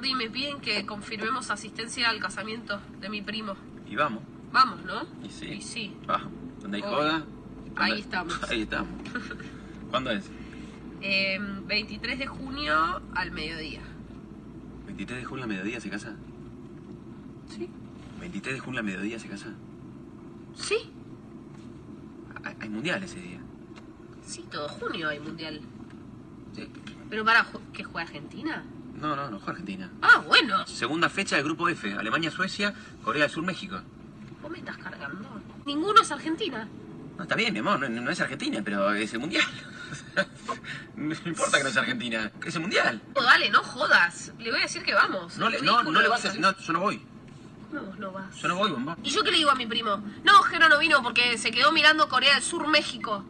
Jordi, me piden que confirmemos asistencia al casamiento de mi primo. Y vamos. Vamos, ¿no? Y sí. Y sí. Va. ¿Dónde hay joda? Ahí ¿Dónde- estamos. Ahí estamos. ¿Cuándo es? Eh, 23 de junio al mediodía. 23 de junio a mediodía se casa. ¿Sí? 23 de junio a mediodía se casa. Sí. Hay, hay mundial ese día. Sí, todo junio hay mundial. Sí. Pero para, ¿que juega Argentina? No, no, no, juega Argentina. Ah, bueno. Segunda fecha del grupo F. Alemania, Suecia, Corea del Sur, México. ¿Vos me estás cargando? Ninguno es Argentina. No, está bien, mi amor, no, no es Argentina, pero es el mundial. no importa que no es Argentina, es el mundial. Oh, dale, no jodas. Le voy a decir que vamos. No, le, no, no le vas a decir, no, yo no voy. No, vos no vas. Yo no voy, bomba. ¿Y yo qué le digo a mi primo? No, Jero no vino porque se quedó mirando Corea del Sur, México.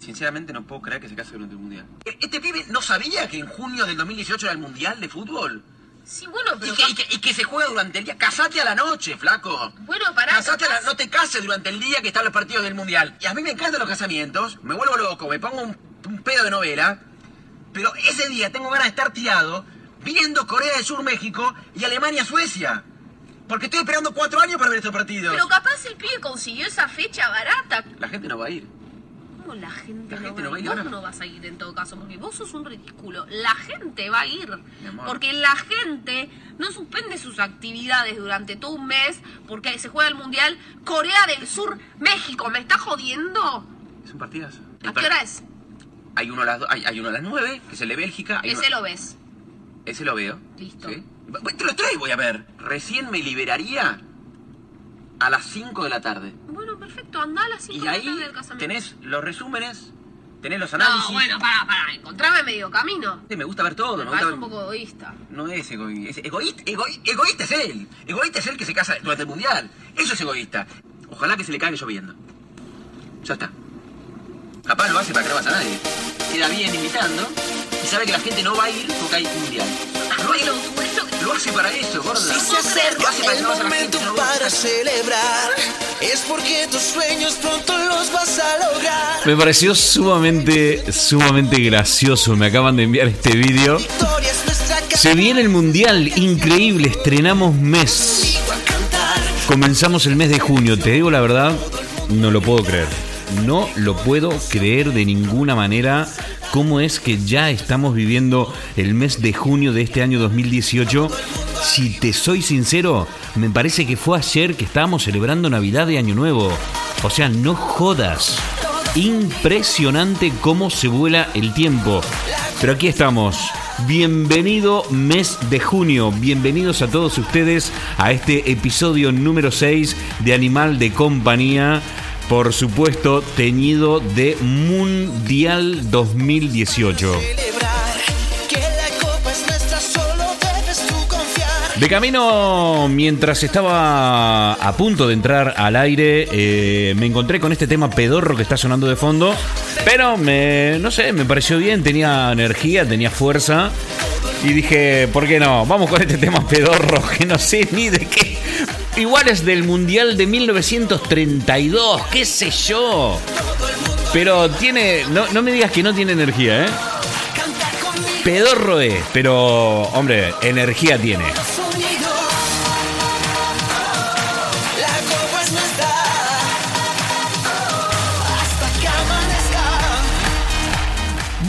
Sinceramente no puedo creer que se case durante el mundial. ¿Este pibe no sabía que en junio del 2018 era el mundial de fútbol? Sí, bueno, Y pero... que, y que- y que se juega durante el día. Casate a la noche, flaco. Bueno, pará. Casate a la- no te cases durante el día que están los partidos del mundial. Y a mí me encantan los casamientos, me vuelvo loco, me pongo un, un pedo de novela. Pero ese día tengo ganas de estar tirado viendo Corea del Sur, México y Alemania, Suecia. Porque estoy esperando cuatro años para ver estos partidos. Pero capaz el pibe consiguió esa fecha barata. La gente no va a ir. ¿Cómo la gente, La no, gente va no va a ir? Vos no vas a ir en todo caso, porque vos sos un ridículo. La gente va a ir. Porque la gente no suspende sus actividades durante todo un mes porque se juega el Mundial Corea del Sur, México. ¿Me está jodiendo? Es un partidazo. ¿A qué hora es? Hay uno a las, do- hay, hay uno a las nueve, que es el de Bélgica. hay Ese uno- lo ves. Ese lo veo. Listo. ¿Sí? Te lo traigo, voy a ver. Recién me liberaría a las 5 de la tarde. Bueno, perfecto. Andá a las 5 Y de la ahí tarde del casamiento. tenés los resúmenes, tenés los análisis. No, bueno, pará, pará. Encontrame medio camino. Sí, Me gusta ver todo. Me Me gusta un poco egoísta. No es egoísta. Es egoísta, egoí- egoísta es él. Egoísta es él que se casa durante el mundial. Eso es egoísta. Ojalá que se le caiga lloviendo. Ya está. Capaz lo hace para que no vaya a nadie. Queda bien invitando y sabe que la gente no va a ir porque hay mundial. lo hace para eso, gorda. Si se acerca el momento para celebrar, es porque tus sueños pronto los vas a lograr. Me pareció sumamente, sumamente gracioso. Me acaban de enviar este vídeo. Se viene el mundial, increíble. Estrenamos mes. Comenzamos el mes de junio. Te digo la verdad, no lo puedo creer. No lo puedo creer de ninguna manera. ¿Cómo es que ya estamos viviendo el mes de junio de este año 2018? Si te soy sincero, me parece que fue ayer que estábamos celebrando Navidad de Año Nuevo. O sea, no jodas. Impresionante cómo se vuela el tiempo. Pero aquí estamos. Bienvenido mes de junio. Bienvenidos a todos ustedes a este episodio número 6 de Animal de Compañía. Por supuesto, teñido de Mundial 2018. Celebrar que la copa es nuestra, solo debes tú confiar. De camino, mientras estaba a punto de entrar al aire, eh, me encontré con este tema pedorro que está sonando de fondo. Pero me, no sé, me pareció bien, tenía energía, tenía fuerza. Y dije, ¿por qué no? Vamos con este tema pedorro que no sé ni de qué. Igual es del Mundial de 1932, qué sé yo. Pero tiene, no, no me digas que no tiene energía, ¿eh? Pedorro es, pero hombre, energía tiene.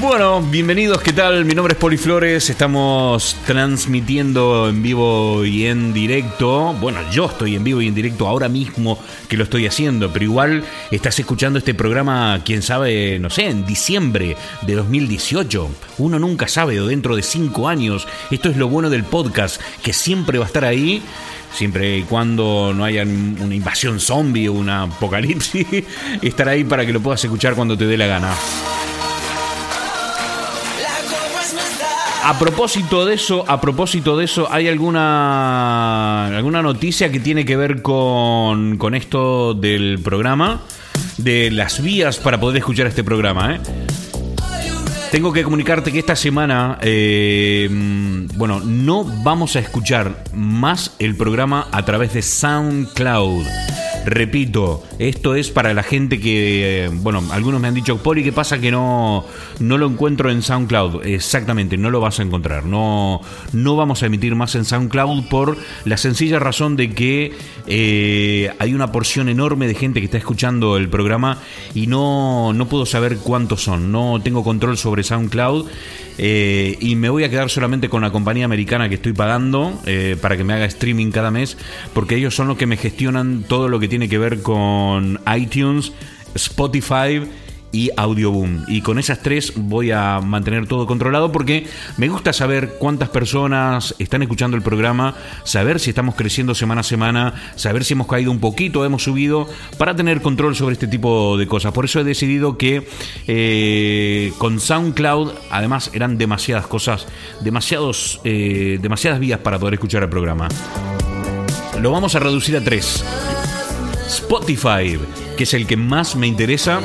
Bueno, bienvenidos, ¿qué tal? Mi nombre es Poli Flores, estamos transmitiendo en vivo y en directo. Bueno, yo estoy en vivo y en directo ahora mismo que lo estoy haciendo, pero igual estás escuchando este programa, quién sabe, no sé, en diciembre de 2018. Uno nunca sabe, o dentro de cinco años. Esto es lo bueno del podcast, que siempre va a estar ahí. Siempre y cuando no haya una invasión zombie o una apocalipsis, estar ahí para que lo puedas escuchar cuando te dé la gana. A propósito de eso, a propósito de eso, ¿hay alguna alguna noticia que tiene que ver con, con esto del programa? De las vías para poder escuchar este programa, ¿eh? Tengo que comunicarte que esta semana, eh, bueno, no vamos a escuchar más el programa a través de SoundCloud. Repito, esto es para la gente que, eh, bueno, algunos me han dicho, Poli, ¿qué pasa que no, no lo encuentro en SoundCloud? Exactamente, no lo vas a encontrar. No, no vamos a emitir más en SoundCloud por la sencilla razón de que eh, hay una porción enorme de gente que está escuchando el programa y no, no puedo saber cuántos son. No tengo control sobre SoundCloud. Eh, y me voy a quedar solamente con la compañía americana que estoy pagando eh, para que me haga streaming cada mes, porque ellos son los que me gestionan todo lo que tiene que ver con iTunes, Spotify y Audioboom. Y con esas tres voy a mantener todo controlado porque me gusta saber cuántas personas están escuchando el programa, saber si estamos creciendo semana a semana, saber si hemos caído un poquito, hemos subido, para tener control sobre este tipo de cosas. Por eso he decidido que eh, con SoundCloud, además eran demasiadas cosas, demasiados, eh, demasiadas vías para poder escuchar el programa. Lo vamos a reducir a tres. Spotify, que es el que más me interesa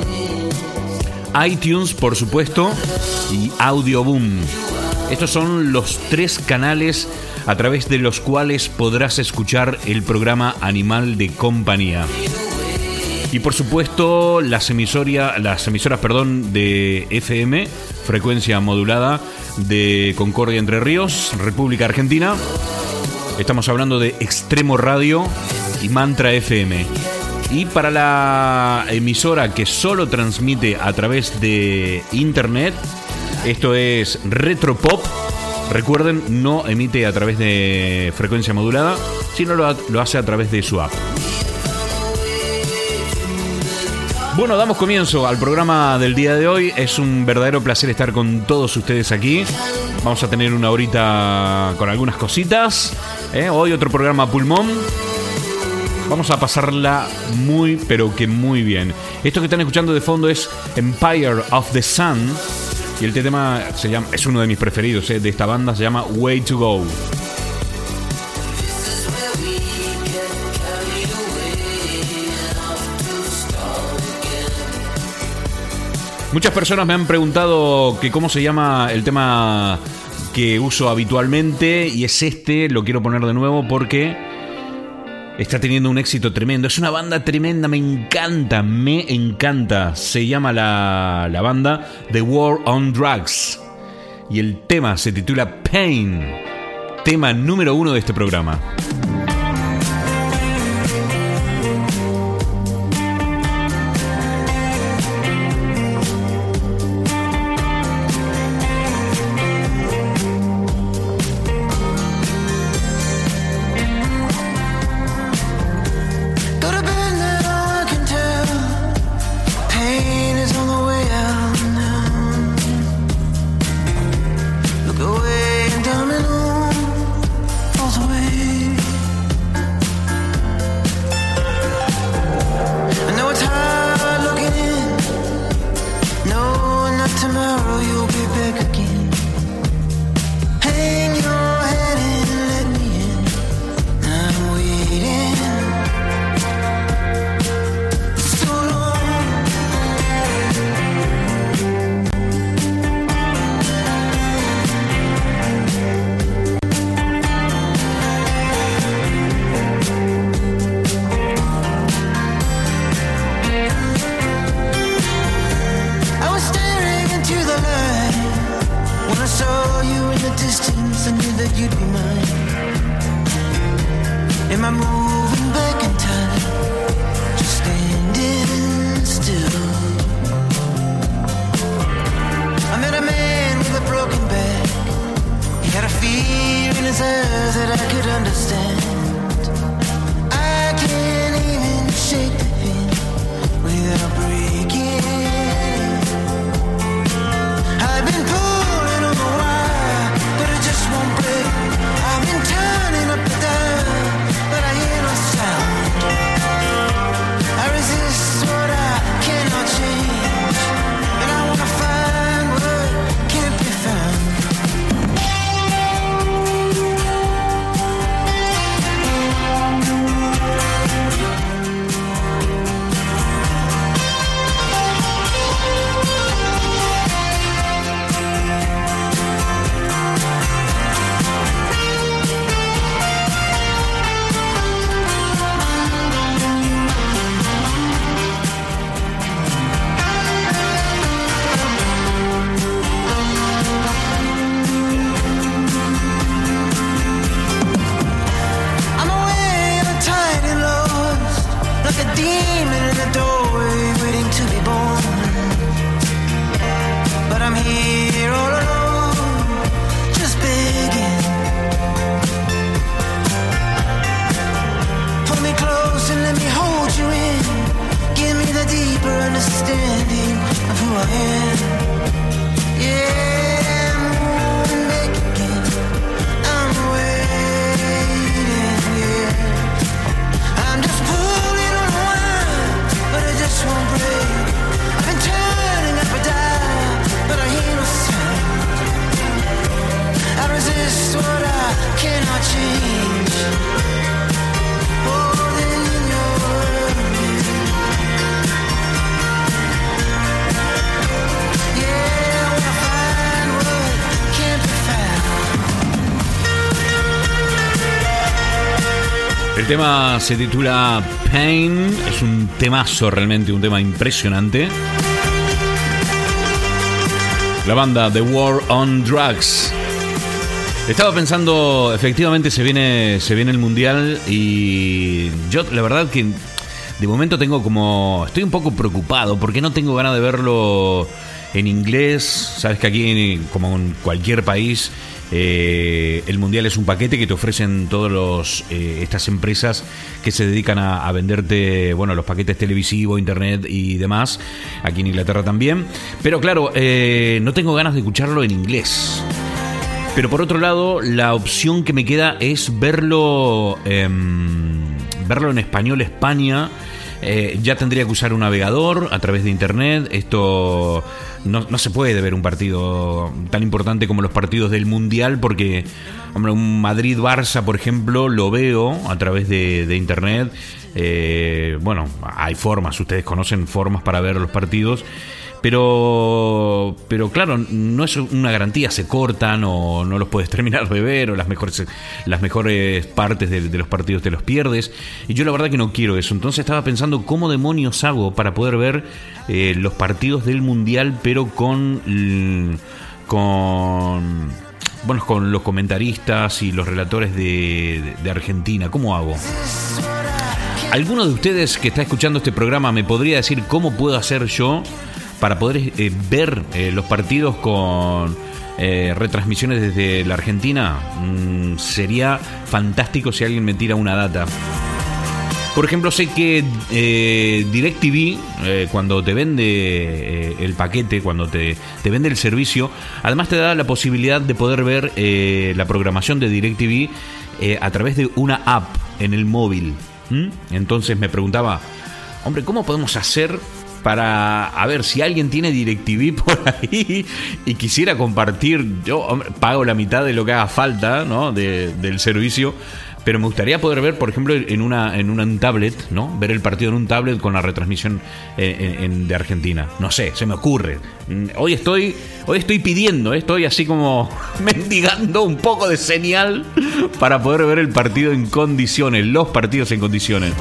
iTunes, por supuesto, y Audioboom. Estos son los tres canales a través de los cuales podrás escuchar el programa Animal de Compañía. Y por supuesto, las, emisoria, las emisoras perdón, de FM, frecuencia modulada, de Concordia Entre Ríos, República Argentina. Estamos hablando de Extremo Radio y Mantra FM. Y para la emisora que solo transmite a través de internet, esto es Retropop. Recuerden, no emite a través de frecuencia modulada, sino lo, lo hace a través de su app. Bueno, damos comienzo al programa del día de hoy. Es un verdadero placer estar con todos ustedes aquí. Vamos a tener una horita con algunas cositas. ¿eh? Hoy otro programa pulmón. Vamos a pasarla muy, pero que muy bien. Esto que están escuchando de fondo es Empire of the Sun. Y el tema se llama, es uno de mis preferidos eh, de esta banda, se llama Way to Go. Muchas personas me han preguntado que cómo se llama el tema que uso habitualmente y es este, lo quiero poner de nuevo porque está teniendo un éxito tremendo. Es una banda tremenda, me encanta, me encanta. Se llama la, la banda The War on Drugs. Y el tema se titula Pain, tema número uno de este programa. Se titula Pain, es un temazo realmente, un tema impresionante. La banda The War on Drugs. Estaba pensando, efectivamente se viene, se viene el mundial y yo la verdad que de momento tengo como, estoy un poco preocupado porque no tengo ganas de verlo en inglés. Sabes que aquí, como en cualquier país, eh, el mundial es un paquete que te ofrecen todos los eh, estas empresas que se dedican a, venderte bueno los paquetes televisivos, internet y demás. Aquí en Inglaterra también. Pero claro, eh, no tengo ganas de escucharlo en inglés. Pero por otro lado, la opción que me queda es verlo, em, verlo en español España. Ya tendría que usar un navegador a través de internet. Esto no, no se puede ver un partido tan importante como los partidos del Mundial porque, un Madrid-Barça, por ejemplo, lo veo a través de, de internet. Eh, bueno, hay formas, ustedes conocen formas para ver los partidos. Pero, pero claro, no es una garantía, se cortan o no los puedes terminar de ver o las mejores, las mejores partes de, los partidos te los pierdes. Y yo la verdad que no quiero eso. Entonces estaba pensando cómo demonios hago para poder ver eh, los partidos del Mundial, pero con... con bueno, con los comentaristas y los relatores de- de Argentina. ¿Cómo hago? ¿Alguno de ustedes que está escuchando este programa me podría decir cómo puedo hacer yo para poder eh, ver eh, los partidos con eh, retransmisiones desde la Argentina? Mm, sería fantástico si alguien me tira una data. Por ejemplo, sé que DirecTV, cuando te vende el paquete, cuando te, te vende el servicio, además te da la posibilidad de poder ver la programación de DirecTV a través de una app en el móvil. ¿Mm? Entonces me preguntaba, hombre, ¿cómo podemos hacer para a ver si alguien tiene DirecTV por ahí y quisiera compartir? Yo pago la mitad de lo que haga falta ¿no? de- del servicio. Pero me gustaría poder ver, por ejemplo, en una en una tablet, ¿no? Ver el partido en un tablet con la retransmisión eh, en- de Argentina. No sé, se me ocurre. Mm, Hoy estoy hoy estoy pidiendo, eh, estoy así como mendigando un poco de señal para poder ver el partido en condiciones, los partidos en condiciones.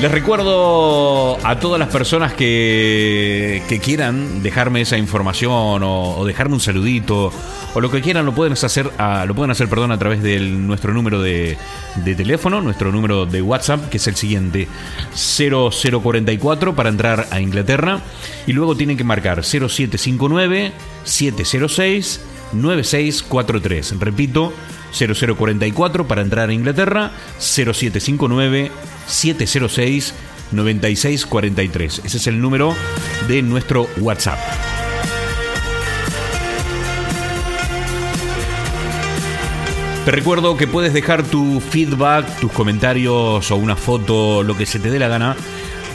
Les recuerdo a todas las personas que, que quieran dejarme esa información o, dejarme un saludito o lo que quieran lo pueden hacer a, lo pueden hacer perdón a través de nuestro número de, de teléfono, nuestro número de WhatsApp que es el siguiente 0044 para entrar a Inglaterra y luego tienen que marcar 0759 706 9643. Repito, 0044 para entrar a Inglaterra, 0759 706 9643. Ese es el número de nuestro WhatsApp. Te recuerdo que puedes dejar tu feedback, tus comentarios o una foto, lo que se te dé la gana,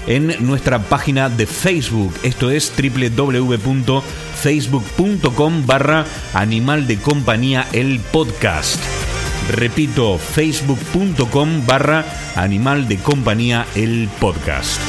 en nuestra página de Facebook. Esto es www.facebook.com barra Animal de Compañía el podcast. Repito, facebook.com barra Animal de Compañía el podcast.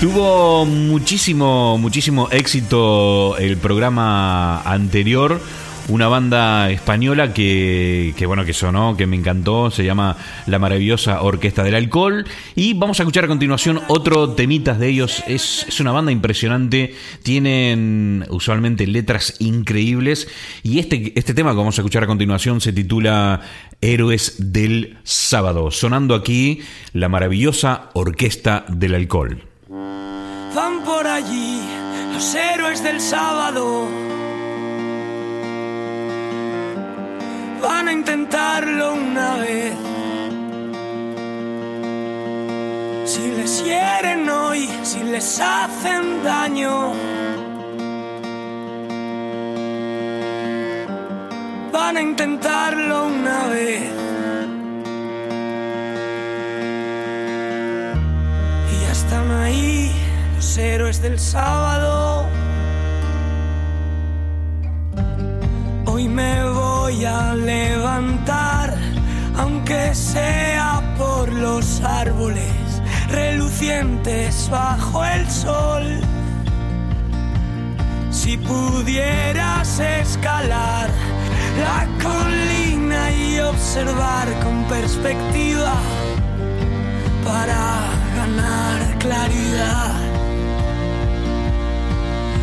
Tuvo muchísimo, muchísimo éxito el programa anterior. Una banda española que, que, bueno, que sonó, que me encantó, se llama La Maravillosa Orquesta del Alcohol. Y vamos a escuchar a continuación otro temitas de ellos. Es, es una banda impresionante, tienen usualmente letras increíbles. Y este, este tema que vamos a escuchar a continuación se titula Héroes del Sábado. Sonando aquí La Maravillosa Orquesta del Alcohol. Van por allí los héroes del sábado. Van a intentarlo una vez. Si les hieren hoy, si les hacen daño. Van a intentarlo una vez. están ahí los héroes del sábado. Hoy me voy a levantar, aunque sea por los árboles relucientes bajo el sol. Si pudieras escalar la colina y observar con perspectiva para ganar claridad.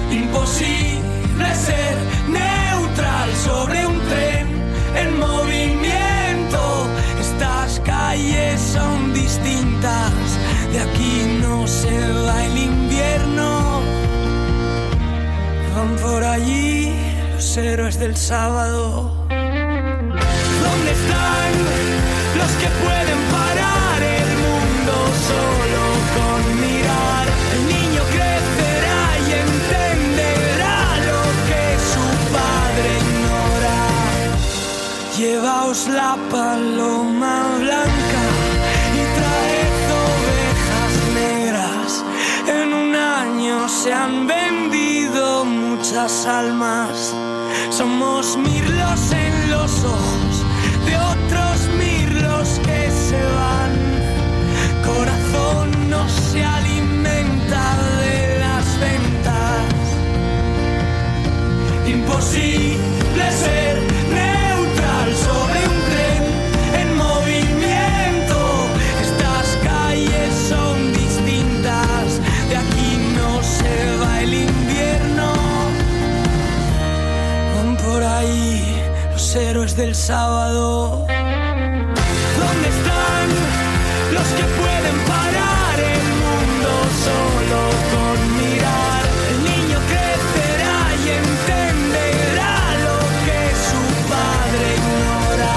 Imposible ser neutral sobre un tren en movimiento. Estas calles son distintas, de aquí no se va el invierno. Van por allí los héroes del sábado. ¿Dónde están los que pueden muchas almas. Somos mirlos en los ojos de otros mirlos que se van. Corazón no se alimenta de las ventas. Imposible del sábado. ¿Dónde están los que pueden parar el mundo solo con mirar? El niño crecerá y entenderá lo que su padre ignora.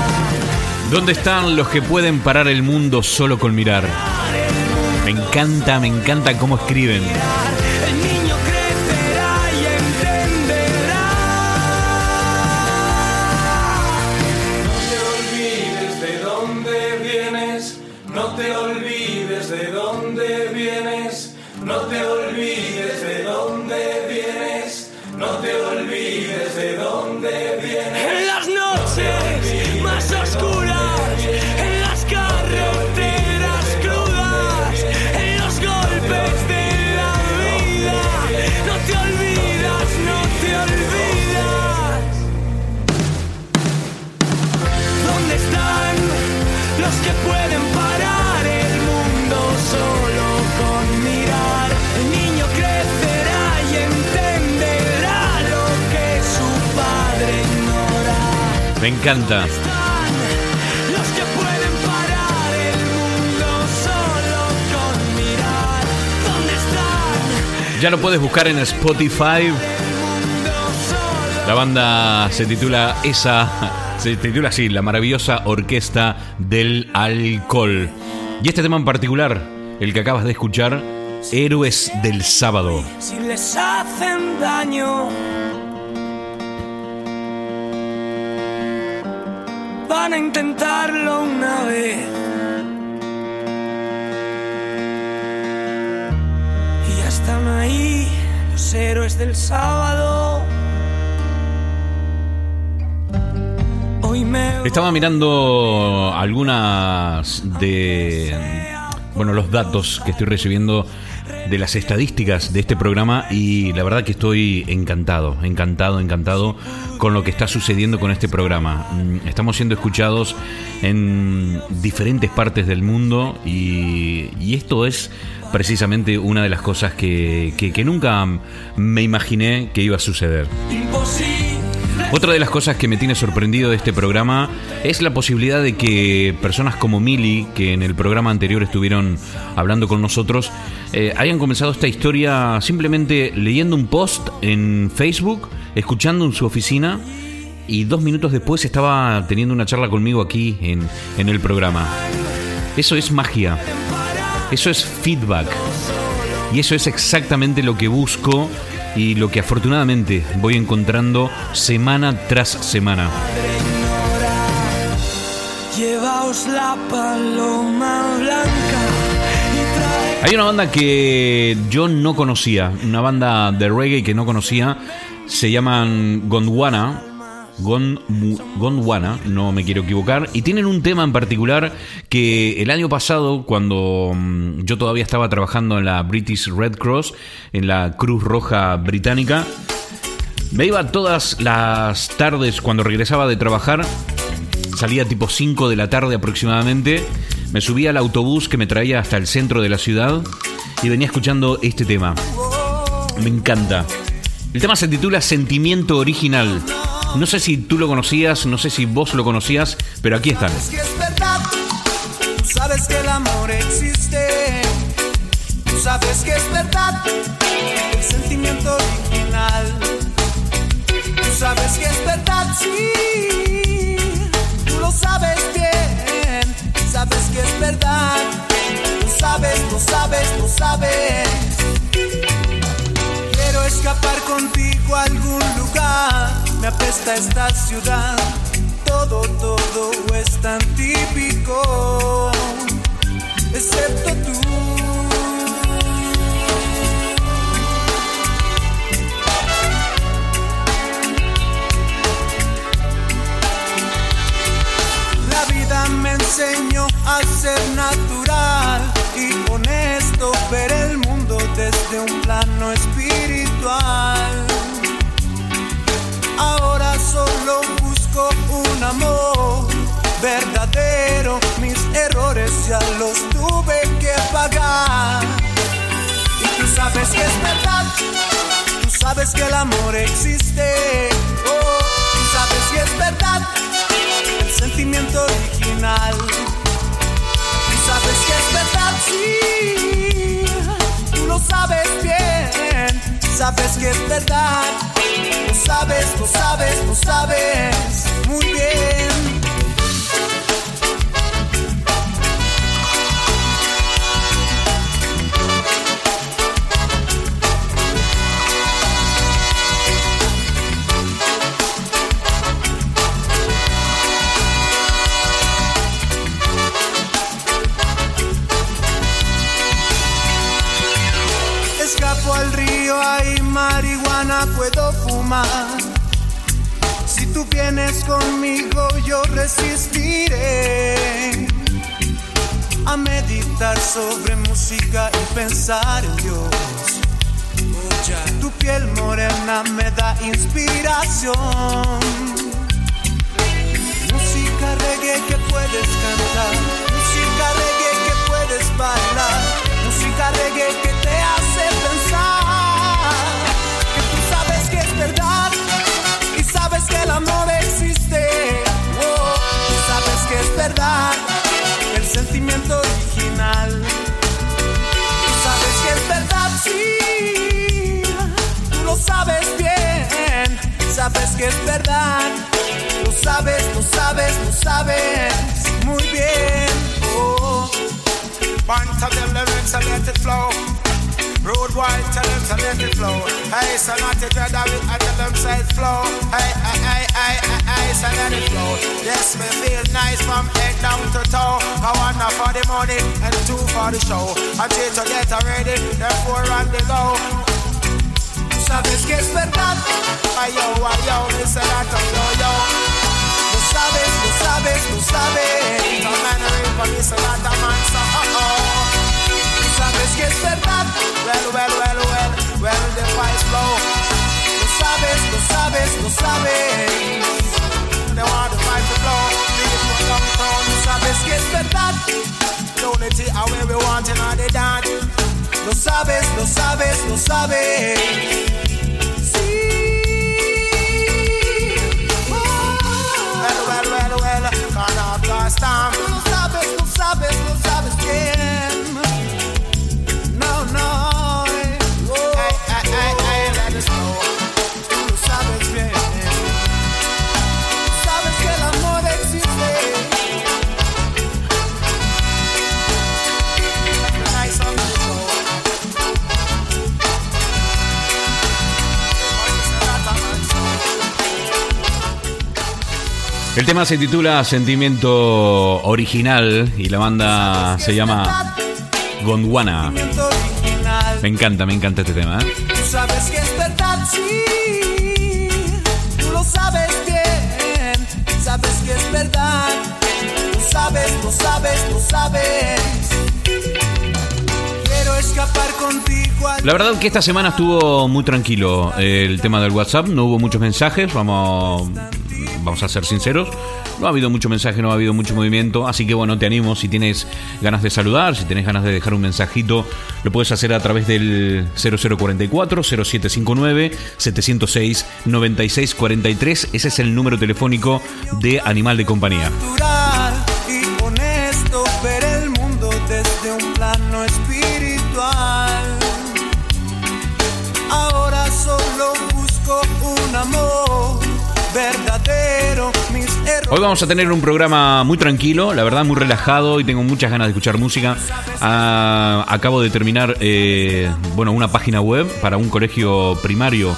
¿Dónde están los que pueden parar el mundo solo con mirar? Me encanta, me encanta cómo escriben. Ya lo puedes buscar en Spotify. La banda se titula esa, se titula así, la maravillosa orquesta del alcohol. Y este tema en particular, el que acabas de escuchar, Héroes del Sábado. Si les hacen daño, van a intentarlo una vez. Y ya están ahí los héroes del sábado. Hoy me Estaba mirando algunas de bueno, los datos que estoy recibiendo de las estadísticas de este programa y la verdad que estoy encantado, encantado, encantado con lo que está sucediendo con este programa. Mm, Estamos siendo escuchados en diferentes partes del mundo y, esto es precisamente una de las cosas que, que- nunca me imaginé que iba a suceder. Otra de las cosas que me tiene sorprendido de este programa es la posibilidad de que personas como Mili, que en el programa anterior estuvieron hablando con nosotros, eh, hayan comenzado esta historia simplemente leyendo un post en Facebook, escuchando en su oficina y dos minutos después estaba teniendo una charla conmigo aquí en, en el programa. Eso es magia, eso es feedback y eso es exactamente lo que busco y lo que afortunadamente voy encontrando semana tras semana. Llevaos la paloma blanca y traed Hay una banda que yo no conocía, una banda de reggae que no conocía, se llaman Gondwana. Gon- Gondwana, no me quiero equivocar, y tienen un tema en particular que el año pasado, cuando mm, yo todavía estaba trabajando en la British Red Cross, en la Cruz Roja Británica, me iba todas las tardes cuando regresaba de trabajar, salía tipo 5 de la tarde aproximadamente, me subía al autobús que me traía hasta el centro de la ciudad y venía escuchando este tema. Me encanta. El tema se titula Sentimiento Original. No sé si tú lo conocías, no sé si vos lo conocías, pero aquí están. Sabes que es verdad, tú sabes que el amor existe, tú sabes que es verdad, el sentimiento original, tú sabes que es verdad, sí, tú lo sabes bien, sabes que es verdad, tú sabes, lo sabes, lo sabes. Quiero escapar contigo a algún lugar. Me apesta esta ciudad. Todo, todo es tan típico. Excepto tú. La vida me enseñó a ser natural y honesto, ver el mundo desde un plano espiritual. Sabes que es verdad, tú sabes que el amor existe, oh, tú sabes que es verdad el sentimiento original. Tú sabes que es verdad, sí. Tú lo sabes bien. Sabes que es verdad. Lo sabes, lo sabes, lo sabes muy bien. Si tú vienes conmigo, yo resistiré a meditar sobre música y pensar en Dios. Tu piel morena me da inspiración. Música reggae que puedes cantar, música reggae que puedes bailar, música reggae que te hace pensar sabes que el amor existe. Oh, sabes que es verdad el sentimiento original. Sabes que es verdad, sí. Lo sabes bien. Sabes que es verdad. Lo sabes, lo sabes, lo sabes to let it flow. Hey, so not to dread of it, tell them say it flow. Hey, hey, hey, hey, hey, so let it flow. Yes, me feel nice from head down to toe. I want one for the money and two for the show. I three to get ready, then four on the go. Tú sabes que es verdad. Ay yo, ay yo, me that I'm yo, yo. Lo sabes, lo sabes, lo sabes. For me, so that a man, so uh-oh. Tú sabes que es verdad. Well, well, well, well, well, the fires flow. Lo sabes, lo sabes, lo sabes. They want the fight to flow. Leave it downtown. Tú sabes que es verdad. Unity are where we want in all the dance. Lo sabes, lo sabes, lo sabes. Well, well, well, well, can I blast time? Lo sabes, lo sabes, lo sabes bien. Tema se titula Sentimiento Original y la banda se llama Gondwana. Me encanta, me encanta este tema. ¿eh? Tú sabes que es verdad, sí. Tú lo sabes bien. Sabes que es verdad. Tú sabes, lo sabes, lo sabes. Quiero escapar contigo La verdad que esta semana estuvo muy tranquilo eh, el tema del WhatsApp, no hubo muchos mensajes, vamos, vamos a ser sinceros, no ha habido mucho mensaje, no ha habido mucho movimiento, así que bueno, te animo, si tienes ganas de saludar, si tienes ganas de dejar un mensajito, lo puedes hacer a través del 0044 0759 706 9643, ese es el número telefónico de Animal de Compañía. Hoy vamos a tener un programa muy tranquilo, la verdad muy relajado y tengo muchas ganas de escuchar música. Ah, acabo de terminar eh, bueno, una página web para un colegio primario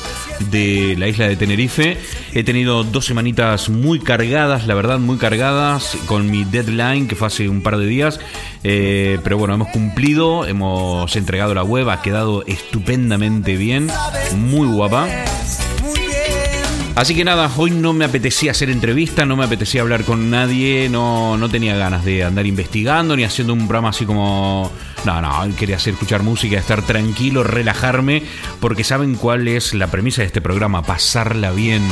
de la isla de Tenerife. He tenido dos semanitas muy cargadas, la verdad muy cargadas, con mi deadline que fue hace un par de días. Eh, pero bueno, hemos cumplido, hemos entregado la web, ha quedado estupendamente bien, muy guapa. Así que nada, hoy no me apetecía hacer entrevista, no me apetecía hablar con nadie, no, no tenía ganas de andar investigando ni haciendo un programa así como... No, no, quería hacer escuchar música, estar tranquilo, relajarme, porque saben cuál es la premisa de este programa, pasarla bien.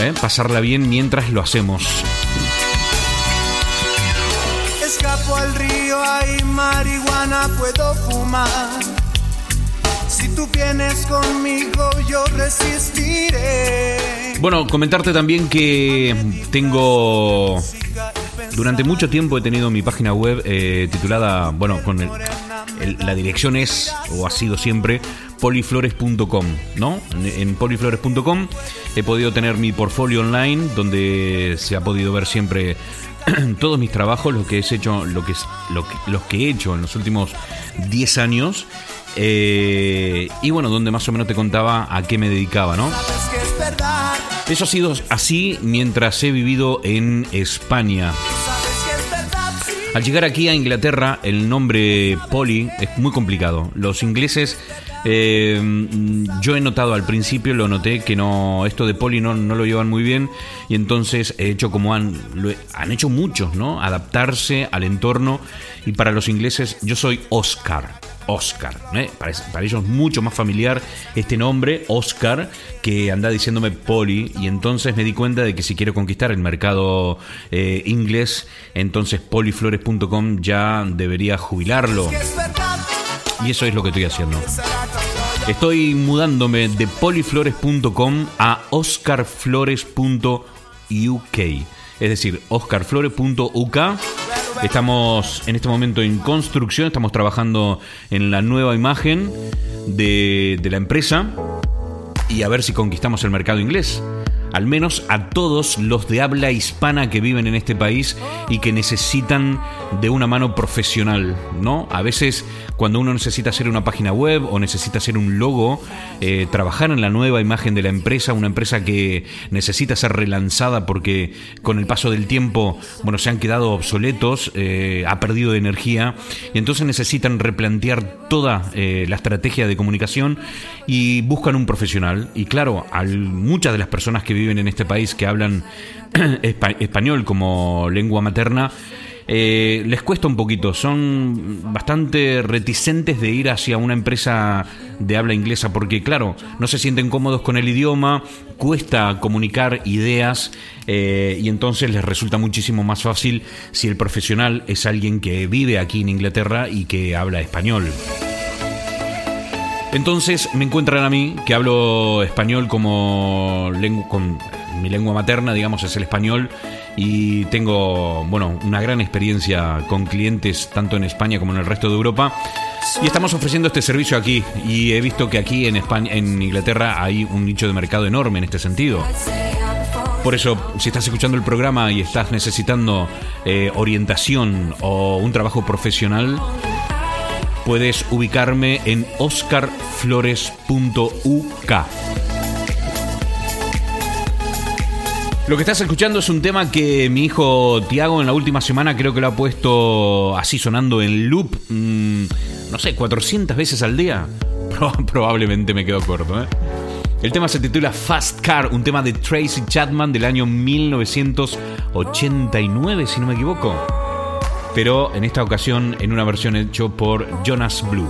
¿Eh? Pasarla bien mientras lo hacemos. Escapo al río, hay marihuana, puedo fumar. Tú vienes conmigo, yo resistiré. Bueno, comentarte también que tengo... Durante mucho tiempo he tenido mi página web eh, titulada, bueno, con el, la dirección es, o ha sido siempre, poliflores.com, ¿no? En, poliflores.com he podido tener mi portfolio online, donde se ha podido ver siempre todos mis trabajos, lo que he hecho, lo que, lo que- los que he hecho en los últimos 10 años. Eh, y bueno, donde más o menos te contaba a qué me dedicaba, ¿no? Eso ha sido así mientras he vivido en España. Al llegar aquí a Inglaterra, el nombre Poli es muy complicado. Los ingleses, eh, yo he notado al principio, lo noté que no, esto de Poli no, no lo llevan muy bien y entonces he hecho como han, lo han hecho muchos, ¿no? Adaptarse al entorno y para los ingleses yo soy Oscar. Oscar, ¿eh? para, para ellos mucho más familiar este nombre, Oscar, que anda diciéndome Poli, y entonces me di cuenta de que si quiero conquistar el mercado eh, inglés, entonces poliflores.com ya debería jubilarlo. Y eso es lo que estoy haciendo. Estoy mudándome de poliflores.com a oscarflores.uk. Es decir, oscarflores.uk. Estamos en este momento en construcción, estamos trabajando en la nueva imagen de, la empresa y a ver si conquistamos el mercado inglés. Al menos a todos los de habla hispana que viven en este país y que necesitan de una mano profesional, ¿no? A veces cuando uno necesita hacer una página web o necesita hacer un logo, eh, trabajar en la nueva imagen de la empresa, una empresa que necesita ser relanzada porque con el paso del tiempo, bueno, se han quedado obsoletos, eh, ha perdido energía y entonces necesitan replantear toda eh, la estrategia de comunicación y buscan un profesional. Y claro, muchas de las personas que viven en este país que hablan espa- español como lengua materna, eh, les cuesta un poquito, son bastante reticentes de ir hacia una empresa de habla inglesa porque, claro, no se sienten cómodos con el idioma, cuesta comunicar ideas eh, y entonces les resulta muchísimo más fácil si el profesional es alguien que vive aquí en Inglaterra y que habla español. Entonces me encuentran a mí, que hablo español como lengua, con mi lengua materna, digamos, es el español, y tengo, bueno, una gran experiencia con clientes tanto en España como en el resto de Europa. Y estamos ofreciendo este servicio aquí, y he visto que aquí en España, en Inglaterra, hay un nicho de mercado enorme en este sentido. Por eso, si estás escuchando el programa y estás necesitando eh, orientación o un trabajo profesional, puedes ubicarme en oscarflores.uk. Lo que estás escuchando es un tema que mi hijo Tiago en la última semana creo que lo ha puesto así sonando en loop, mm, no sé, 400 veces al día. Pro- probablemente me quedo corto, ¿eh? El tema se titula Fast Car, un tema de Tracy Chapman del año 1989, si no me equivoco. Pero en esta ocasión en una versión hecho por Jonas Blue.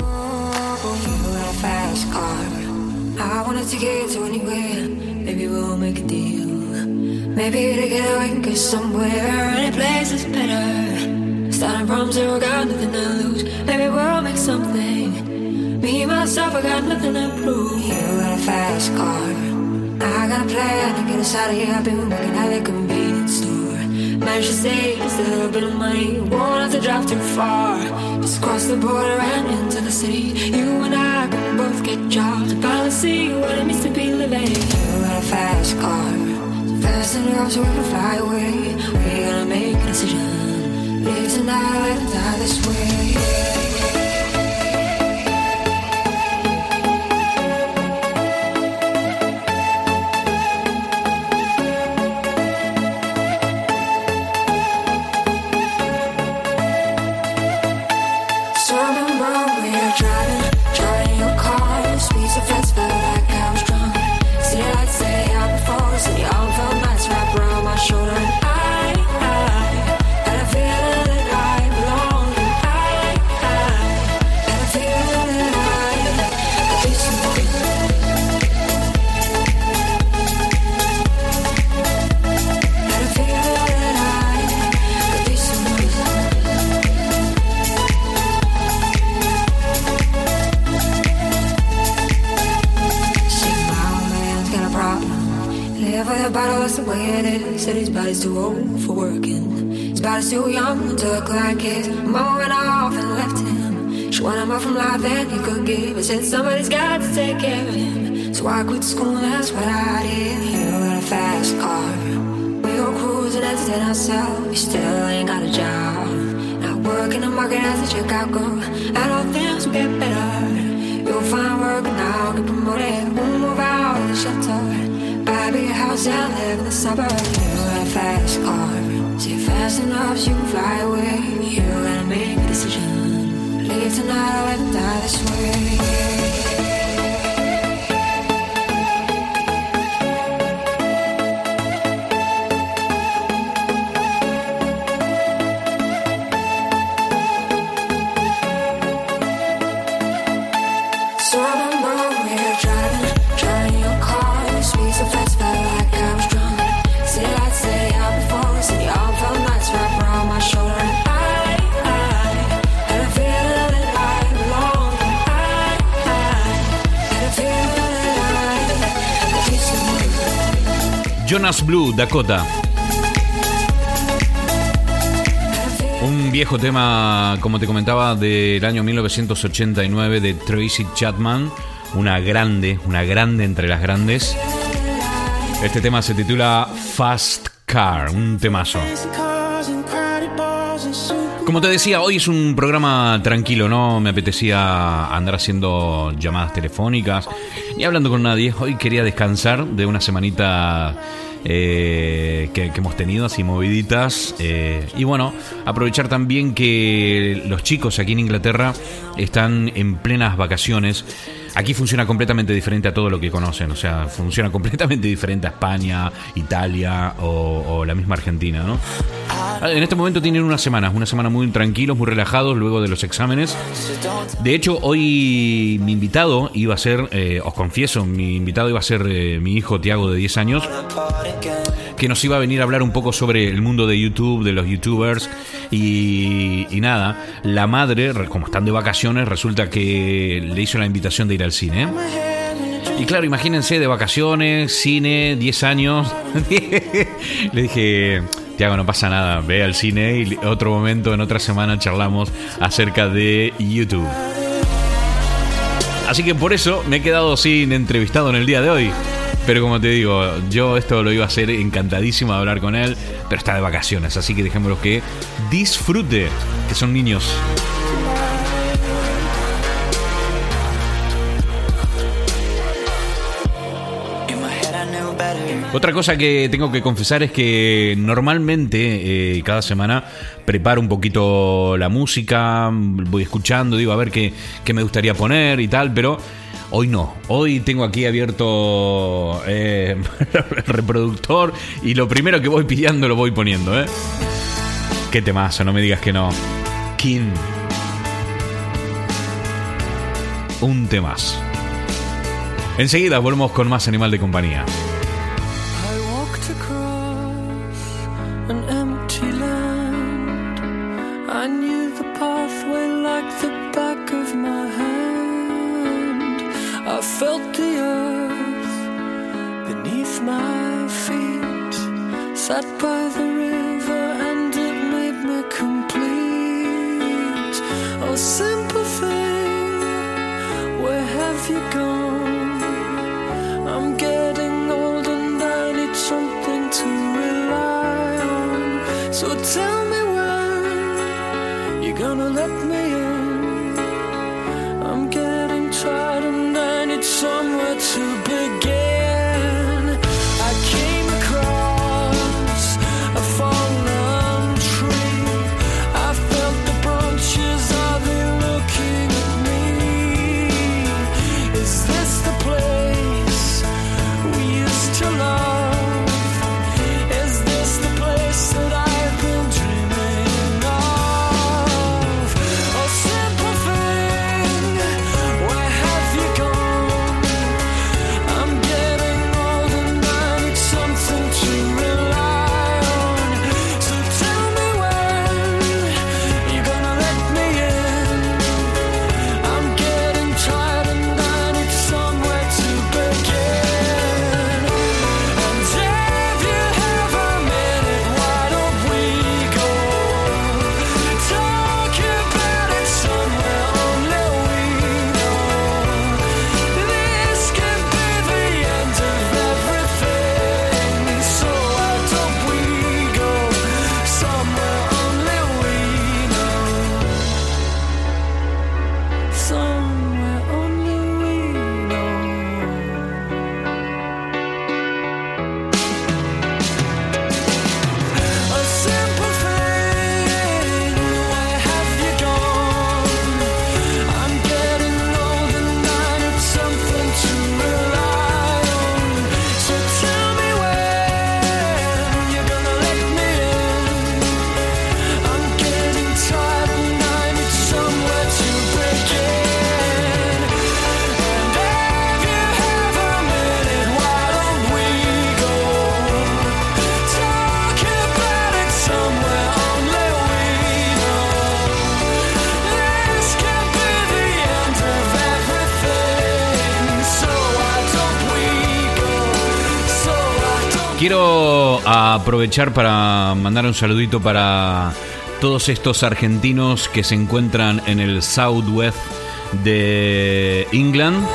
Maybe together we can somewhere. Any place is better. Starting from zero, got nothing lose. Maybe we'll make something. Me, myself, I got nothing prove. Managed to save a little bit of money. Won't have to drive too far. Just cross the border and into the city. You and I can both get jobs and finally see what it means to be living. You got a fast car. So fast enough so we can fly away. We gotta make a decision. Live tonight let die this way. Body's too old for working. His body's too young to look like his. Mama went off and left him. She wanted more from life than he could give. I said somebody's got to take care of him. So I quit school, and that's what I did. You got a fast car. We go cruising, entertain ourselves. You still ain't got a job. Not working the market as a checkout girl. And all things will get better. You'll find work now, get promoted. We'll move out of the shelter. Buy a big house and live in the suburbs. Fast car. See fast enough you can fly away. You gotta make a decision. Leave tonight or let die Jonas Blue, Dakota. Un viejo tema, como te comentaba, del año 1989 de Tracy Chapman. Una grande, una grande entre las grandes. Este tema se titula Fast Car, un temazo. Como te decía, hoy es un programa tranquilo, no me apetecía andar haciendo llamadas telefónicas ni hablando con nadie. Hoy quería descansar de una semanita eh, que, hemos tenido así moviditas. eh, y bueno, aprovechar también que los chicos aquí en Inglaterra están en plenas vacaciones. Aquí funciona completamente diferente a todo lo que conocen, o sea, funciona completamente diferente a España, Italia o, la misma Argentina, ¿no? Ah, En este momento tienen unas semanas, una semana muy tranquilos, muy relajados luego de los exámenes. De hecho, hoy mi invitado iba a ser, eh, os confieso, mi invitado iba a ser eh, mi hijo Tiago de 10 años, que nos iba a venir a hablar un poco sobre el mundo de YouTube, de los youtubers y, y nada, la madre, re- como están de vacaciones, resulta que le hizo la invitación de ir al cine. Y claro, imagínense de vacaciones, cine, 10 años. Le dije, Tiago, no pasa nada, ve al cine y otro momento, en otra semana, charlamos acerca de YouTube. Así que por eso me he quedado sin entrevistado en el día de hoy. Pero como te digo, yo esto lo iba a hacer encantadísimo de hablar con él, pero está de vacaciones, así que dejémoslo que disfrute, que son niños. Otra cosa que tengo que confesar es que normalmente eh, cada semana preparo un poquito la música, voy escuchando, digo a ver qué, qué me gustaría poner y tal, pero hoy no. Hoy tengo aquí abierto eh, el reproductor y lo primero que voy pidiendo lo voy poniendo, ¿eh? Qué temazo, no me digas que no. King. Un temazo. Enseguida volvemos con más Animal de Compañía. Aprovechar para mandar un saludito para todos estos argentinos que se encuentran en el Southwest de England.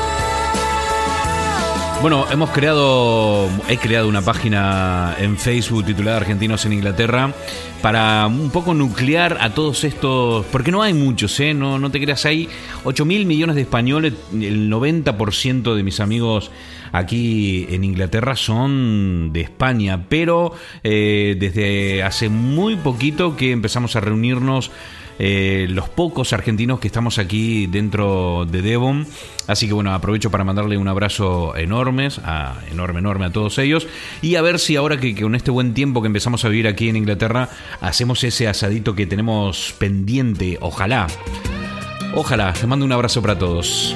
Bueno, hemos creado, he creado una página en Facebook titulada Argentinos en Inglaterra para un poco nuclear a todos estos, porque no hay muchos, ¿eh? No, no te creas, hay 8 mil millones de españoles, el 90% de mis amigos aquí en Inglaterra son de España, pero eh, desde hace muy poquito que empezamos a reunirnos eh, los pocos argentinos que estamos aquí dentro de Devon. Así que bueno, aprovecho para mandarle un abrazo enorme, a, enorme, enorme a todos ellos. Y a ver si ahora que, que con este buen tiempo que empezamos a vivir aquí en Inglaterra, hacemos ese asadito que tenemos pendiente. Ojalá. Ojalá. Les mando un abrazo para todos.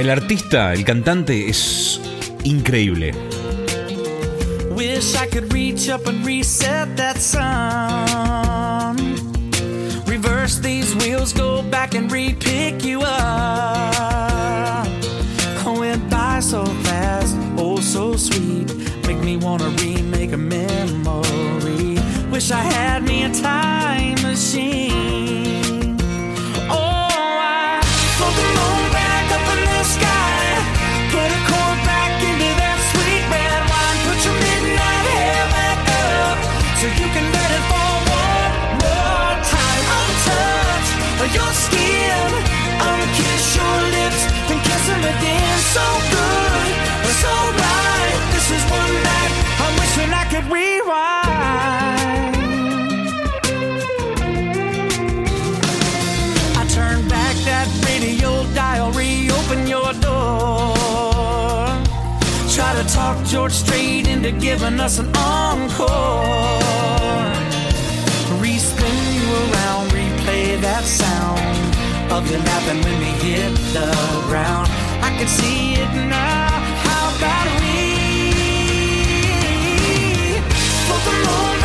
El artista, el cantante es increíble. Wish I could reach up and reset that sun. Reverse these wheels, go back and re-pick you up. I went by so fast, oh so sweet. Make me wanna remake a memory. Wish I had me a time machine. Talk George Strait into giving us an encore. Respin you around, replay that sound of you laughing when we hit the ground. I can see it now. How about we float the moon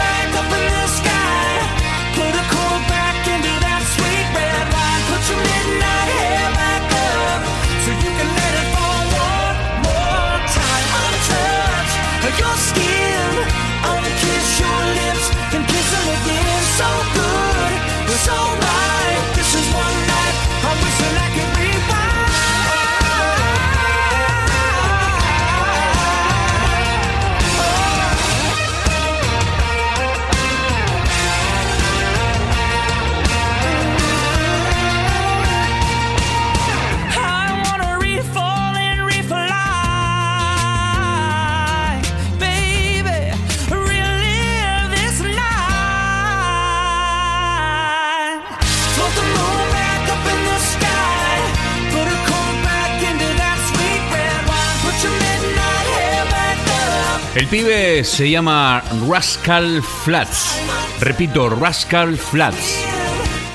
El pibe se llama Rascal Flats. Repito, Rascal Flats.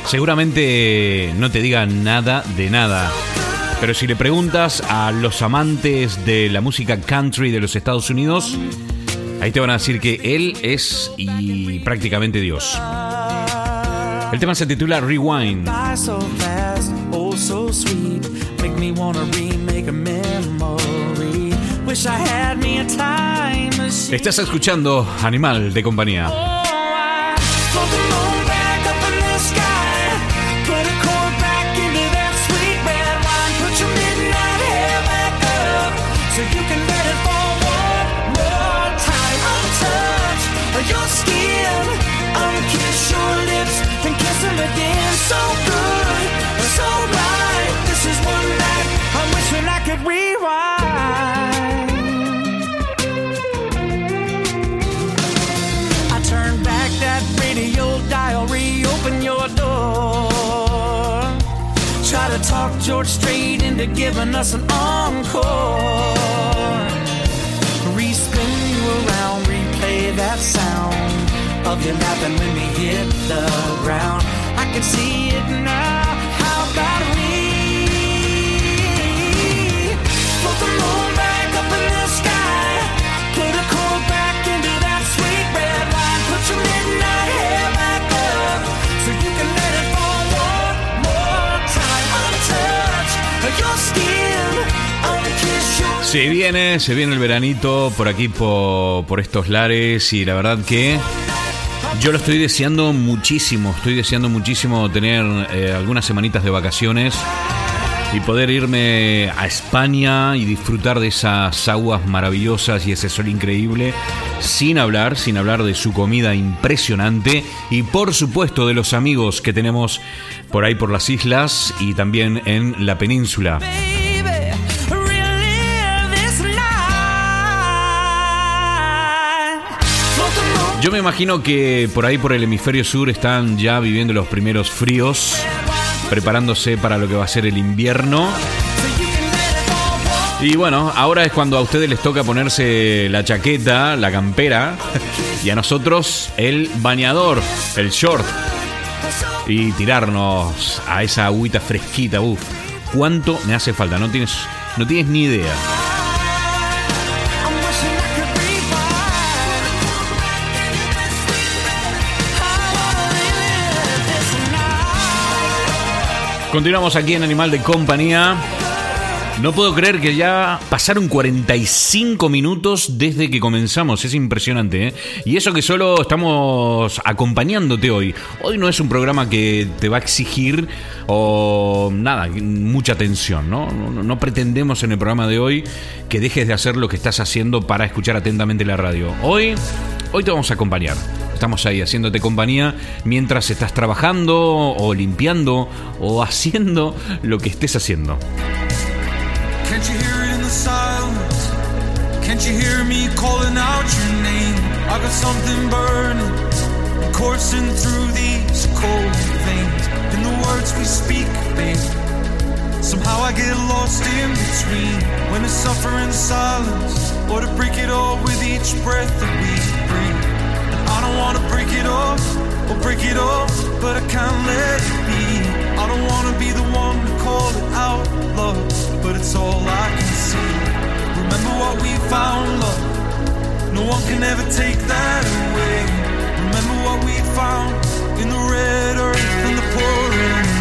Seguramente no te diga nada de nada. Pero si le preguntas a los amantes de la música country de los Estados Unidos, ahí te van a decir que él es y prácticamente Dios. El tema se titula Rewind. Estás escuchando Animal de Compañía. Talk George Strait into giving us an encore. Respin you around, replay that sound of you laughing when we hit the ground. I can see it now. Se viene, se viene el veranito por aquí, por, estos lares y la verdad que yo lo estoy deseando muchísimo, estoy deseando muchísimo tener eh, algunas semanitas de vacaciones y poder irme a España y disfrutar de esas aguas maravillosas y ese sol increíble, sin hablar, sin hablar de su comida impresionante y por supuesto de los amigos que tenemos por ahí por las islas y también en la península. Yo me imagino que por ahí por el hemisferio sur están ya viviendo los primeros fríos, preparándose para lo que va a ser el invierno. Y bueno, ahora es cuando a ustedes les toca ponerse la chaqueta, la campera, y a nosotros el bañador, el short, y tirarnos a esa agüita fresquita. Uf, cuánto me hace falta, no tienes, no tienes ni idea. Continuamos aquí en Animal de Compañía. No puedo creer que ya pasaron 45 minutos desde que comenzamos. Es impresionante, ¿eh? Y eso que solo estamos acompañándote hoy. Hoy no es un programa que te va a exigir o nada, mucha atención, ¿no? No, no- pretendemos en el programa de hoy que dejes de hacer lo que estás haciendo para escuchar atentamente la radio. Hoy, hoy te vamos a acompañar. Estamos ahí haciéndote compañía mientras estás trabajando o limpiando o haciendo lo que estés haciendo. Can't you hear it in the silence? Can't you hear me calling out your name? I got something burning, coursing through these cold veins. In the words we speak, babe. Somehow I get lost in between when it's suffering silence or to break it all with each breath that we breathe. And I don't wanna break it off or break it off, but I can't let it be. I don't wanna be the to call it out, love, but it's all I can see. Remember what we found, love. No one can ever take that away. Remember what we found in the red earth and the pouring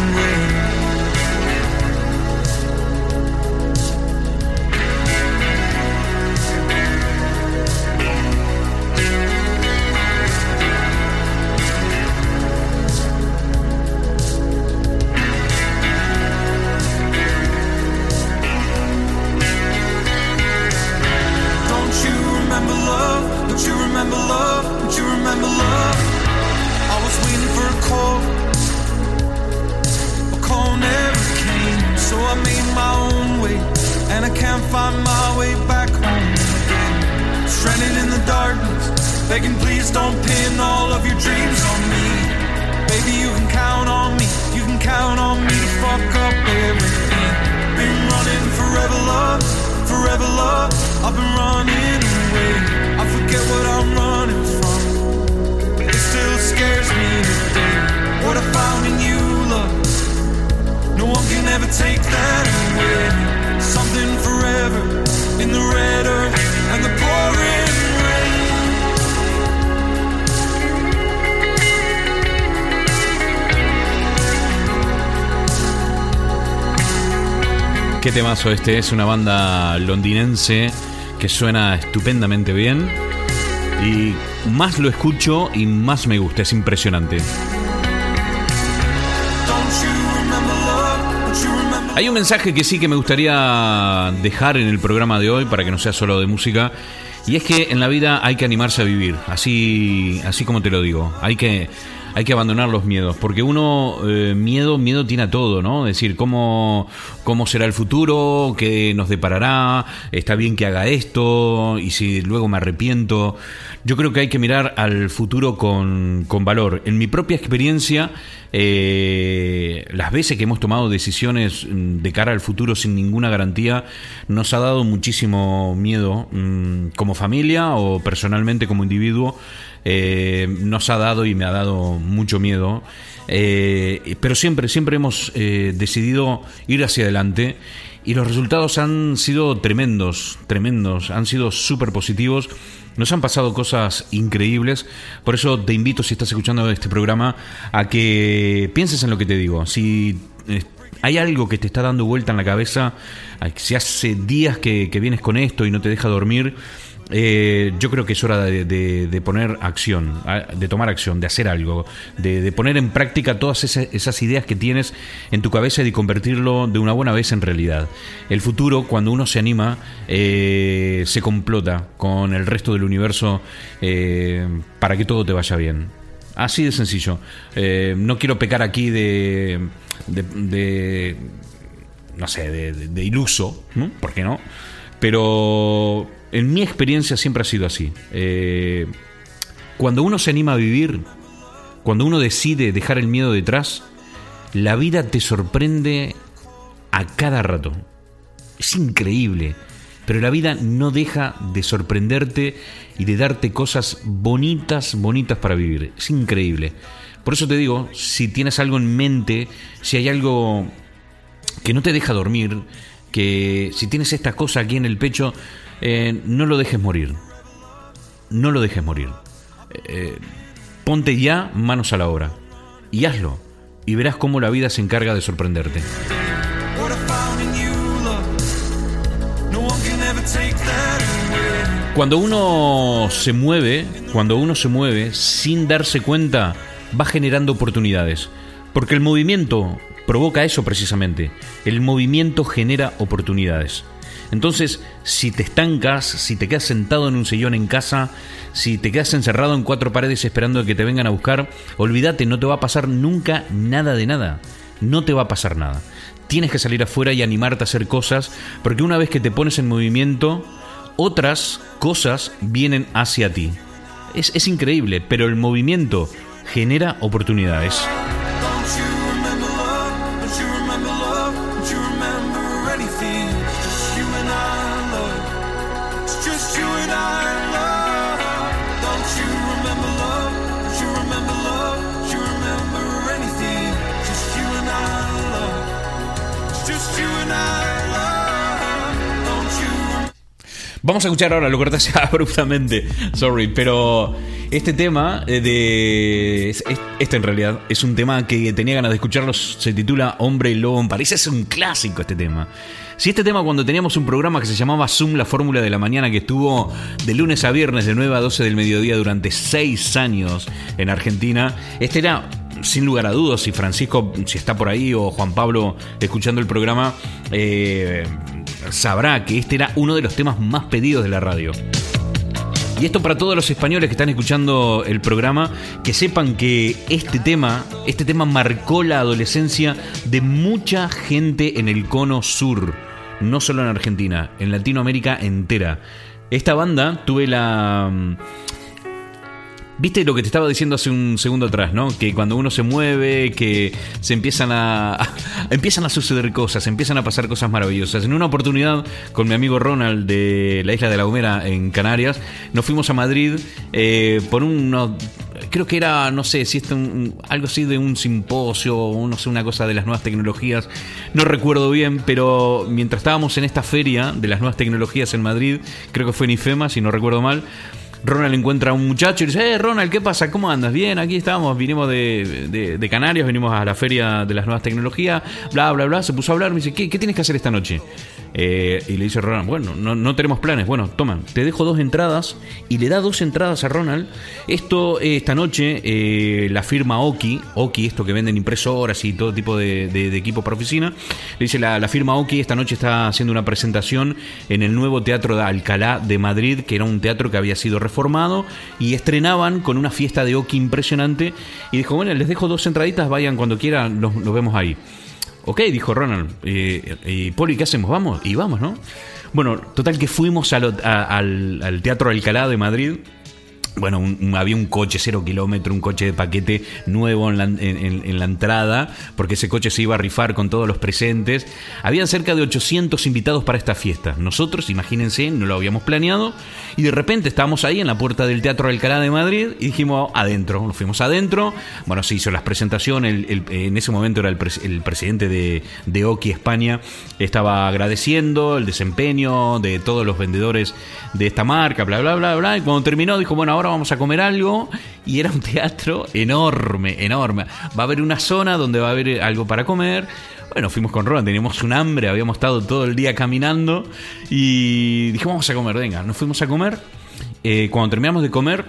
temazo este es, una banda londinense que suena estupendamente bien. Y más lo escucho y más me gusta, es impresionante. Hay un mensaje que sí que me gustaría dejar en el programa de hoy para que no sea solo de música. Y es que en la vida hay que animarse a vivir, así, así como te lo digo. Hay que, hay que abandonar los miedos, porque uno eh, miedo, miedo tiene a todo, ¿no? Es decir, cómo, cómo será el futuro, qué nos deparará, está bien que haga esto, y si luego me arrepiento. Yo creo que hay que mirar al futuro con, con valor. En mi propia experiencia, eh, las veces que hemos tomado decisiones mm, de cara al futuro sin ninguna garantía, nos ha dado muchísimo miedo mm, como familia o personalmente como individuo. eh, nos ha dado y me ha dado mucho miedo. Eh, pero siempre, siempre hemos decidido ir hacia adelante y los resultados han sido tremendos, tremendos, han sido súper positivos. Nos han pasado cosas increíbles, por eso te invito, si estás escuchando este programa, a que pienses en lo que te digo. Si eh, hay algo que te está dando vuelta en la cabeza, si hace días que, que vienes con esto y no te deja dormir, eh, yo creo que es hora de, poner acción, de tomar acción, de hacer algo, de, poner en práctica todas esas, ideas que tienes en tu cabeza y de convertirlo de una buena vez en realidad. El futuro, cuando uno se anima, eh, se complota con el resto del universo eh, para que todo te vaya bien. Así de sencillo. No quiero pecar aquí de, no sé, de, de- de iluso, ¿no? ¿por qué no? Pero en mi experiencia siempre ha sido así. Eh, cuando uno se anima a vivir, cuando uno decide dejar el miedo detrás, la vida te sorprende a cada rato. Es increíble. Pero la vida no deja de sorprenderte y de darte cosas bonitas, bonitas para vivir. Es increíble. Por eso te digo, si tienes algo en mente, si hay algo que no te deja dormir, que si tienes esta cosa aquí en el pecho, eh, no lo dejes morir. No lo dejes morir. Eh, ponte ya manos a la obra y hazlo. Y verás cómo la vida se encarga de sorprenderte. Cuando uno se mueve, cuando uno se mueve sin darse cuenta, va generando oportunidades. Porque el movimiento provoca eso precisamente. El movimiento genera oportunidades. Entonces, si te estancas, si te quedas sentado en un sillón en casa, si te quedas encerrado en cuatro paredes esperando a que te vengan a buscar, olvídate, no te va a pasar nunca nada de nada. No te va a pasar nada. Tienes que salir afuera y animarte a hacer cosas, porque una vez que te pones en movimiento, otras cosas vienen hacia ti. Es, es increíble, pero el movimiento genera oportunidades. Vamos a escuchar ahora, lo cortaste abruptamente, sorry, pero este tema eh, de... es- es- Este en realidad es un tema que tenía ganas de escucharlo, se titula Hombre y Lobo en París, es un clásico este tema. Si este tema cuando teníamos un programa que se llamaba Zoom, la fórmula de la mañana, que estuvo de lunes a viernes de 9 a 12 del mediodía durante 6 años en Argentina, este era sin lugar a dudas, si Francisco, si está por ahí, o Juan Pablo escuchando el programa, eh, sabrá que este era uno de los temas más pedidos de la radio. Y esto para todos los españoles que están escuchando el programa, que sepan que este tema, este tema marcó la adolescencia de mucha gente en el cono sur, no solo en Argentina, en Latinoamérica entera. Esta banda tuve la Viste lo que te estaba diciendo hace un segundo atrás, ¿no? Que cuando uno se mueve, que se empiezan a, empiezan a suceder cosas, empiezan a pasar cosas maravillosas. En una oportunidad con mi amigo Ronald de la isla de La Gomera en Canarias, nos fuimos a Madrid eh, por uno, creo que era, no sé, si esto un- algo así de un simposio o no sé, una cosa de las nuevas tecnologías, no recuerdo bien, pero mientras estábamos en esta feria de las nuevas tecnologías en Madrid, creo que fue en IFEMA, si no recuerdo mal. Ronald encuentra a un muchacho y dice, eh, Ronald, ¿qué pasa? ¿Cómo andas? Bien, aquí estamos, vinimos de, de- de Canarias, venimos a la feria de las nuevas tecnologías, bla, bla, bla. Se puso a hablar, me dice, ¿qué, qué tienes que hacer esta noche? Eh, y le dice Ronald, bueno, no, no tenemos planes. Bueno, toma, te dejo dos entradas y le da dos entradas a Ronald. Esto, eh, esta noche, eh, la firma Oki, Oki, esto que venden impresoras y todo tipo de, de- equipo para oficina, le dice, la, la firma Oki esta noche está haciendo una presentación en el nuevo Teatro de Alcalá de Madrid, que era un teatro que había sido reformado, y estrenaban con una fiesta de Oki impresionante. Y dijo, bueno, les dejo dos entraditas, vayan cuando quieran, nos, nos vemos ahí. Ok, dijo Ronald. Eh, y Poli, ¿qué hacemos? Vamos. Y vamos, ¿no? Bueno, total que fuimos al Teatro Alcalá de Madrid. Bueno, había un coche cero kilómetro, un coche de paquete nuevo en la, en- en- en la entrada, porque ese coche se iba a rifar con todos los presentes. Habían cerca de 800 invitados para esta fiesta. Nosotros, imagínense, no lo habíamos planeado. Y de repente estábamos ahí en la puerta del Teatro Alcalá de Madrid y dijimos adentro. Nos fuimos adentro. Bueno, se hizo las presentaciones. en ese momento era el, pres- el presidente de, de Oki España. Estaba agradeciendo el desempeño de todos los vendedores de esta marca, bla, bla, bla, bla. Y cuando terminó dijo, bueno, ahora vamos a comer algo. Y era un teatro enorme, enorme. Va a haber una zona donde va a haber algo para comer. Bueno, fuimos con Ron, teníamos un hambre, habíamos estado todo el día caminando y dijimos, vamos a comer, venga, nos fuimos a comer. Eh, cuando terminamos de comer,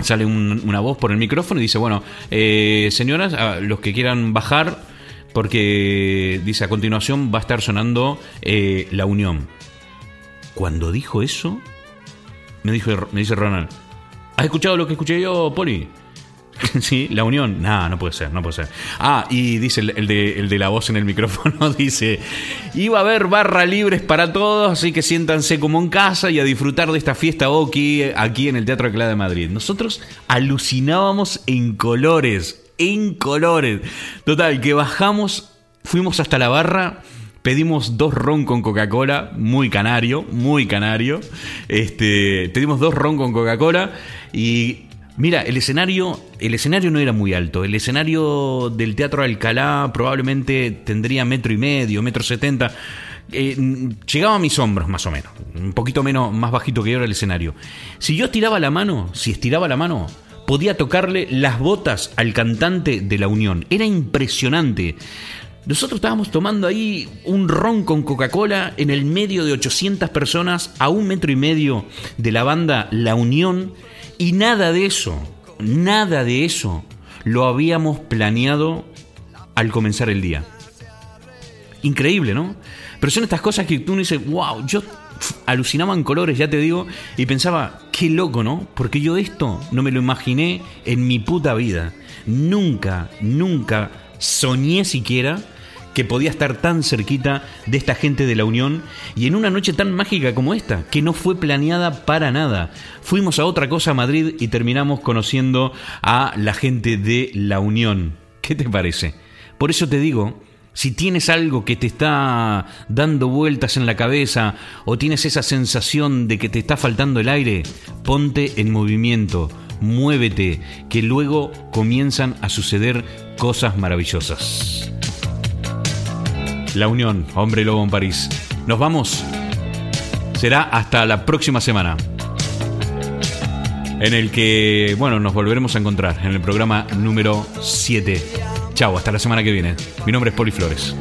sale un- una voz por el micrófono y dice, bueno, eh, señoras, a los que quieran bajar, porque dice, a continuación va a estar sonando eh, La Unión. Cuando dijo eso, me, dijo, me dice Ronald, ¿has escuchado lo que escuché yo, Poli? Sí, la unión. No, no puede ser, no puede ser. Ah, y dice el, de, la voz en el micrófono, dice, iba a haber barra libres para todos, así que siéntanse como en casa y a disfrutar de esta fiesta Oki aquí en el Teatro Alcalá de Madrid. Nosotros alucinábamos en colores, en colores. Total, que bajamos, fuimos hasta la barra. Pedimos dos ron con Coca-Cola, muy canario, muy canario. Este, pedimos dos ron con Coca-Cola y Mira, el escenario, el escenario no era muy alto. El escenario del Teatro Alcalá probablemente tendría metro y medio, metro setenta. Eh, llegaba a mis hombros, más o menos. Un poquito menos, más bajito que era el escenario. Si yo estiraba la mano, si estiraba la mano, podía tocarle las botas al cantante de la Unión. Era impresionante. Nosotros estábamos tomando ahí un ron con Coca-Cola en el medio de 800 personas a un metro y medio de la banda La Unión y nada de eso, nada de eso lo habíamos planeado al comenzar el día. Increíble, ¿no? Pero son estas cosas que tú dices, wow, yo alucinaba en colores, ya te digo, y pensaba, qué loco, ¿no? Porque yo esto no me lo imaginé en mi puta vida. Nunca, nunca soñé siquiera que podía estar tan cerquita de esta gente de la Unión y en una noche tan mágica como esta, que no fue planeada para nada. Fuimos a otra cosa a Madrid y terminamos conociendo a la gente de la Unión. ¿Qué te parece? Por eso te digo, si tienes algo que te está dando vueltas en la cabeza o tienes esa sensación de que te está faltando el aire, ponte en movimiento, muévete, que luego comienzan a suceder cosas maravillosas. La Unión, Hombre Lobo en París. Nos vamos. será hasta la próxima semana. En el que, bueno, nos volveremos a encontrar en el programa número 7. Chau, hasta la semana que viene. Mi nombre es Poli Flores.